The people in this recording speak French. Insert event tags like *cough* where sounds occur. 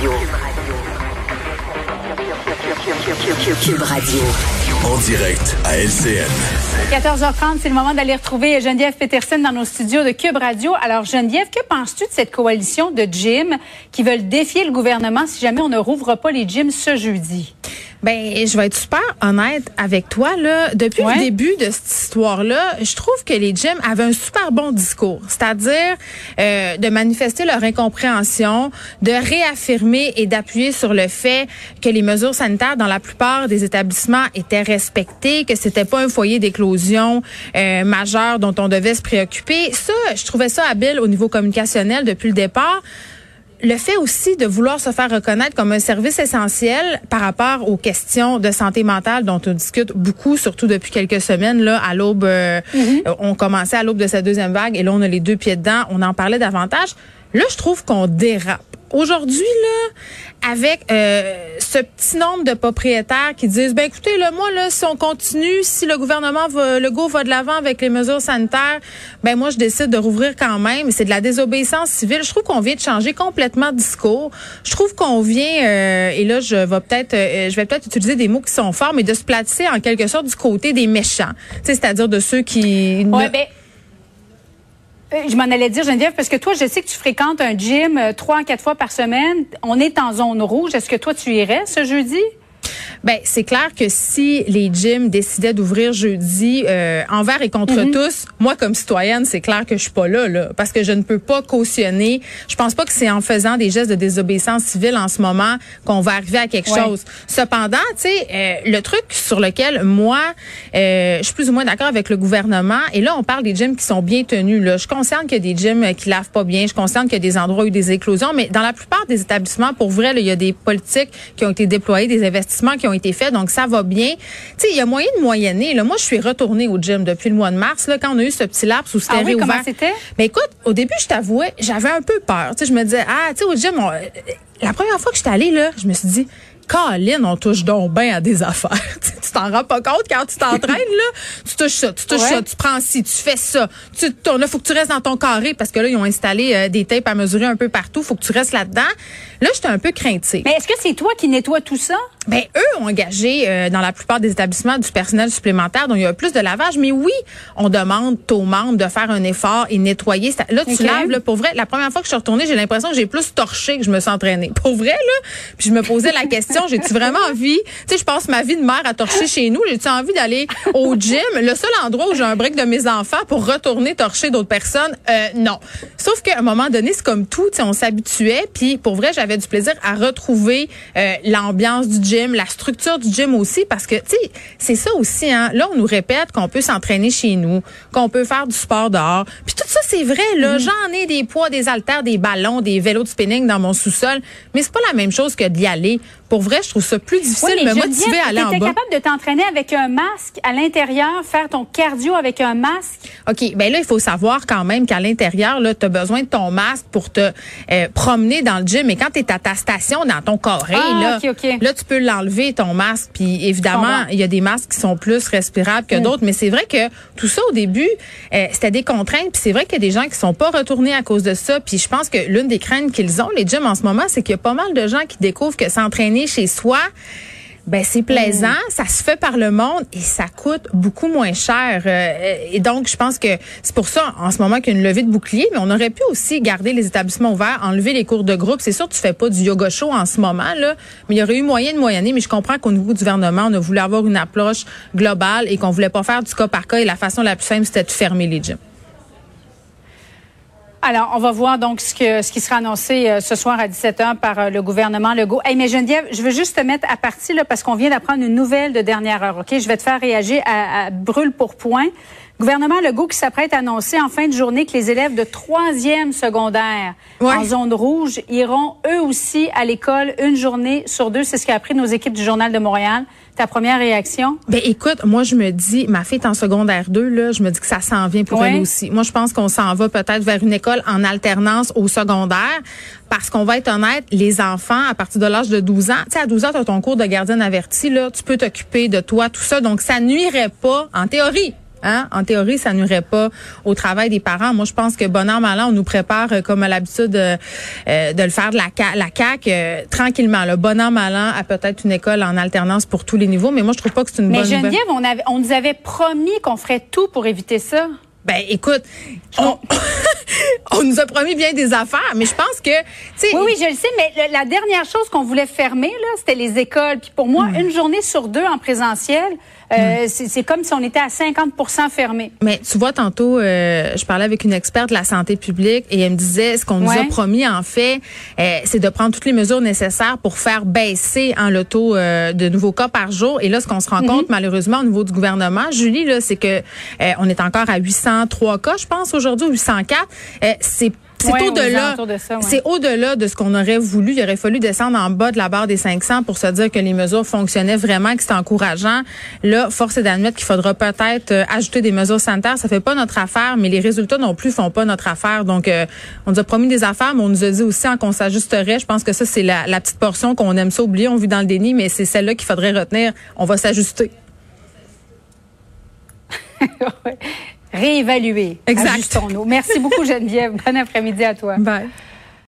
Radio. Cube Radio. En direct à LCN. 14h30, c'est le moment d'aller retrouver Geneviève Peterson dans nos studios de Cube Radio. Alors Geneviève, que penses-tu de cette coalition de gyms qui veulent défier le gouvernement si jamais on ne rouvre pas les gyms ce jeudi? Ben, je vais être super honnête avec toi là. Depuis le début de cette histoire-là, je trouve que les gyms avaient un super bon discours, c'est-à-dire euh, de manifester leur incompréhension, de réaffirmer et d'appuyer sur le fait que les mesures sanitaires dans la plupart des établissements étaient respectées, que c'était pas un foyer d'éclosion euh, majeur dont on devait se préoccuper. Ça, je trouvais ça habile au niveau communicationnel depuis le départ le fait aussi de vouloir se faire reconnaître comme un service essentiel par rapport aux questions de santé mentale dont on discute beaucoup, surtout depuis quelques semaines. Là, à l'aube, euh, mm-hmm. on commençait à l'aube de cette deuxième vague et là, on a les deux pieds dedans. On en parlait davantage. Là, je trouve qu'on dérape aujourd'hui là avec euh, ce petit nombre de propriétaires qui disent ben écoutez là moi là si on continue si le gouvernement va, le go va de l'avant avec les mesures sanitaires ben moi je décide de rouvrir quand même. C'est de la désobéissance civile. Je trouve qu'on vient de changer complètement de discours. Je trouve qu'on vient euh, et là je vais peut-être euh, je vais peut-être utiliser des mots qui sont forts mais de se placer en quelque sorte du côté des méchants. C'est-à-dire de ceux qui ouais, ben, je m'en allais dire, Geneviève, parce que toi, je sais que tu fréquentes un gym euh, trois à quatre fois par semaine. On est en zone rouge. Est-ce que toi, tu irais ce jeudi? Ben c'est clair que si les gyms décidaient d'ouvrir jeudi euh, envers et contre mhm. tous, moi comme citoyenne, c'est clair que je suis pas là, là parce que je ne peux pas cautionner. Je pense pas que c'est en faisant des gestes de désobéissance civile en ce moment qu'on va arriver à quelque chose. Cependant, tu sais, euh, le truc sur lequel moi euh, je suis plus ou moins d'accord avec le gouvernement et là on parle des gyms qui sont bien tenus là. Je consciente qu'il y a des gyms qui lavent pas bien, je consciente qu'il y a des endroits où il y a eu des éclosions, mais dans la plupart des établissements pour vrai, il y a des politiques qui ont été déployées, des investissements qui ont été faits, donc ça va bien. Tu sais, il y a moyen de moyenner. Là. Moi, je suis retournée au gym depuis le mois de mars, là, quand on a eu ce petit laps où c'était ah oui, Comment c'était? Mais écoute, au début, je t'avouais, j'avais un peu peur. Tu sais, je me disais, ah, tu sais, au gym, la première fois que j'étais allée, là, je me suis dit, Caroline, on touche donc bien à des *laughs* affaires. tu t'en rends pas compte quand tu t'entraînes, là. Tu touches ça, tu touches ça, tu prends ci, tu fais ça. Tu tournes. Là, faut que tu restes dans ton carré parce que là, ils ont installé euh, des tapes à mesurer un peu partout. Faut que tu restes là-dedans. Là, j'étais un peu craintive. Mais est-ce que c'est toi qui nettoies tout ça? Ben, eux ont engagé euh, dans la plupart des établissements du personnel supplémentaire, donc il y a plus de lavage. Mais oui, on demande aux membres de faire un effort et nettoyer. Là, tu laves, là, pour vrai. La première fois que je suis retournée, j'ai l'impression que j'ai plus torché que je me suis entraînée. Pour vrai, là. Puis je me posais la question, j'ai-tu vraiment envie, tu sais, je passe ma vie de mère à torcher chez nous, j'ai-tu envie d'aller au gym, le seul endroit où j'ai un break de mes enfants pour retourner torcher d'autres personnes? Euh, non. Sauf qu'à un moment donné, c'est comme tout, tu sais, on s'habituait. Puis pour vrai, j'avais du plaisir à retrouver euh, l'ambiance du gym, la structure du gym aussi, parce que, tu sais, c'est ça aussi, hein. Là, on nous répète qu'on peut s'entraîner chez nous, qu'on peut faire du sport dehors. Puis tout ça, c'est vrai, là. Mm. J'en ai des poids, des haltères, des ballons, des vélos de spinning dans mon sous-sol. Mais c'est pas la même chose que d'y aller. Pour vrai, je trouve ça plus difficile de me motiver à aller en bas. capable de t'entraîner avec un masque à l'intérieur, faire ton cardio avec un masque? OK. Ben là, il faut savoir quand même qu'à l'intérieur, là, tu as besoin de ton masque pour te euh, promener dans le gym. Mais quand tu es à ta station, dans ton carré, ah, là, là, tu peux l'enlever, ton masque. Puis évidemment, il y a des masques qui sont plus respirables que mm. d'autres. Mais c'est vrai que tout ça, au début, euh, c'était des contraintes. Puis c'est vrai qu'il y a des gens qui sont pas retournés à cause de ça. Puis je pense que l'une des craintes qu'ils ont, les gyms en ce moment, c'est qu'il y a pas mal de gens qui découvrent que s'entraîner chez soi, ben c'est plaisant, mm. ça se fait par le monde et ça coûte beaucoup moins cher. Euh, et donc, je pense que c'est pour ça, en ce moment, qu'il y a une levée de bouclier, mais on aurait pu aussi garder les établissements ouverts, enlever les cours de groupe. C'est sûr, tu fais pas du yoga show en ce moment, là, mais il y aurait eu moyen de moyenner. Mais je comprends qu'au niveau du gouvernement, on a voulu avoir une approche globale et qu'on voulait pas faire du cas par cas. Et la façon la plus simple, c'était de fermer les gyms. Alors, on va voir donc ce, que, ce qui sera annoncé euh, ce soir à 17h par euh, le gouvernement Legault. Hey, mais Geneviève, je veux juste te mettre à partie là, parce qu'on vient d'apprendre une nouvelle de dernière heure. Ok, Je vais te faire réagir à, brûle pour point. Gouvernement Legault qui s'apprête à annoncer en fin de journée que les élèves de troisième secondaire en zone rouge iront eux aussi à l'école une journée sur deux. C'est ce qu'a appris nos équipes du Journal de Montréal. Ta première réaction? Ben écoute, moi je me dis, ma fille est en secondaire 2, là, je me dis que ça s'en vient pour elle aussi. Moi, je pense qu'on s'en va peut-être vers une école en alternance au secondaire. Parce qu'on va être honnête, les enfants, à partir de l'âge de 12 ans, tu sais, à 12 ans, tu as ton cours de gardienne averti, là, tu peux t'occuper de toi, tout ça. Donc, ça nuirait pas, en théorie, Hein? En théorie, ça nuirait pas au travail des parents. Moi, je pense que bon an, mal an, on nous prépare, euh, comme à l'habitude euh, euh, de le faire de la, la CAQ, tranquillement. Le bon an, mal an a peut-être une école en alternance pour tous les niveaux, mais moi, je trouve pas que c'est une bonne nouvelle. Mais Geneviève, on, avait, on nous avait promis qu'on ferait tout pour éviter ça. Ben, écoute, on, *laughs* on, nous a promis bien des affaires, mais je pense que, oui, oui, je le sais, mais la dernière chose qu'on voulait fermer là, c'était les écoles. Puis pour moi, hmm. une journée sur deux en présentiel, euh, hmm. c'est comme si on était à 50% fermé. Mais tu vois, tantôt, euh, je parlais avec une experte de la santé publique et elle me disait, ce qu'on nous a promis en fait, euh, c'est de prendre toutes les mesures nécessaires pour faire baisser en le taux de nouveaux cas par jour. Et là, ce qu'on se rend mhm. compte malheureusement au niveau du gouvernement, Julie, là, c'est que on est encore à 800 803 cas, je pense, aujourd'hui, 804. Euh, c'est c'est au-delà. C'est au-delà de ce qu'on aurait voulu. Il aurait fallu descendre en bas de la barre des 500 pour se dire que les mesures fonctionnaient vraiment, que c'était encourageant. Là, force est d'admettre qu'il faudra peut-être euh, ajouter des mesures sanitaires. Ça fait pas notre affaire, mais les résultats non plus font pas notre affaire. Donc, euh, on nous a promis des affaires, mais on nous a dit aussi qu'on s'ajusterait. Je pense que ça, c'est la, la petite portion qu'on aime ça oublier. On vit dans le déni, mais c'est celle-là qu'il faudrait retenir. On va s'ajuster. *laughs* réévaluer. Exact. Merci beaucoup, Geneviève. bon après-midi à toi. Bye.